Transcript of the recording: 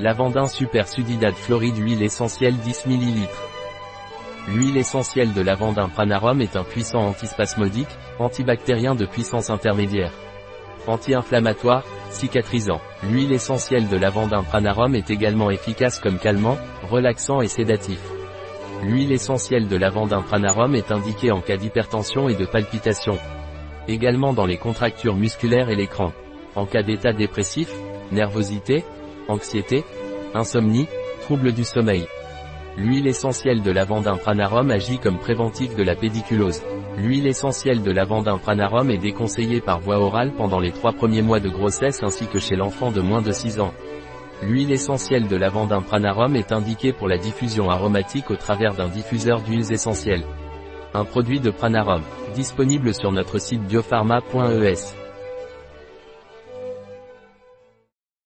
Lavandin Super Sudidad Floride Huile essentielle 10 ml. L'huile essentielle de lavandin pranarum est un puissant antispasmodique, antibactérien de puissance intermédiaire. Anti-inflammatoire, cicatrisant. L'huile essentielle de lavandin pranarum est également efficace comme calmant, relaxant et sédatif. L'huile essentielle de lavandin pranarum est indiquée en cas d'hypertension et de palpitation. Également dans les contractures musculaires et l'écran. En cas d'état dépressif, nervosité, anxiété, insomnie, troubles du sommeil. L'huile essentielle de lavandin pranarum agit comme préventif de la pédiculose. L'huile essentielle de lavandin pranarum est déconseillée par voie orale pendant les trois premiers mois de grossesse ainsi que chez l'enfant de moins de 6 ans. L'huile essentielle de lavandin pranarum est indiquée pour la diffusion aromatique au travers d'un diffuseur d'huiles essentielles. Un produit de pranarum, disponible sur notre site biopharma.es.